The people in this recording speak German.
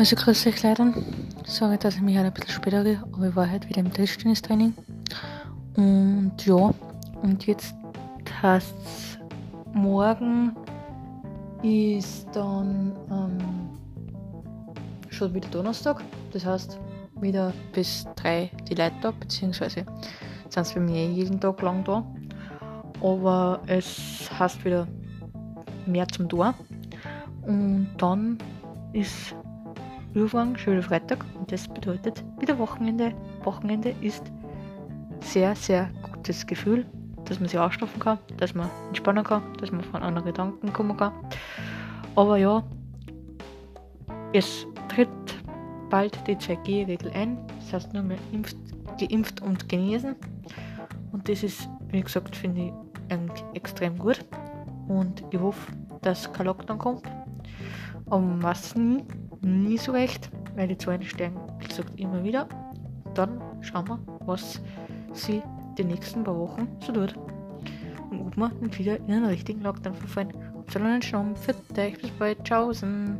Also grüß euch leider. Sorry, dass ich mich heute ein bisschen später rede, aber ich war heute wieder im Tischtennistraining. Und ja, und jetzt heißt es, morgen ist dann ähm, schon wieder Donnerstag. Das heißt, wieder bis drei die Leute da, beziehungsweise sind es bei mir eh jeden Tag lang da. Aber es heißt wieder mehr zum Tor. Und dann ist Wieder Freitag und das bedeutet wieder Wochenende. Wochenende ist sehr, sehr gutes Gefühl, dass man sich ausschlafen kann, dass man entspannen kann, dass man von anderen Gedanken kommen kann. Aber ja, es tritt bald die 2G-Regel ein. Das heißt nur mehr impft, geimpft und genesen. Und das ist, wie gesagt, finde ich extrem gut. Und ich hoffe, dass kein Lockdown kommt. Aber was nie, nie so recht, weil die Zahlen steigen, wie gesagt, immer wieder. Dann schauen wir, was sie die nächsten paar Wochen so tut. Und ob wir nicht wieder in einen richtigen Lockdown verfallen. Habt einen schönen Schnamm. Für euch. Bis bald. Tschaußen.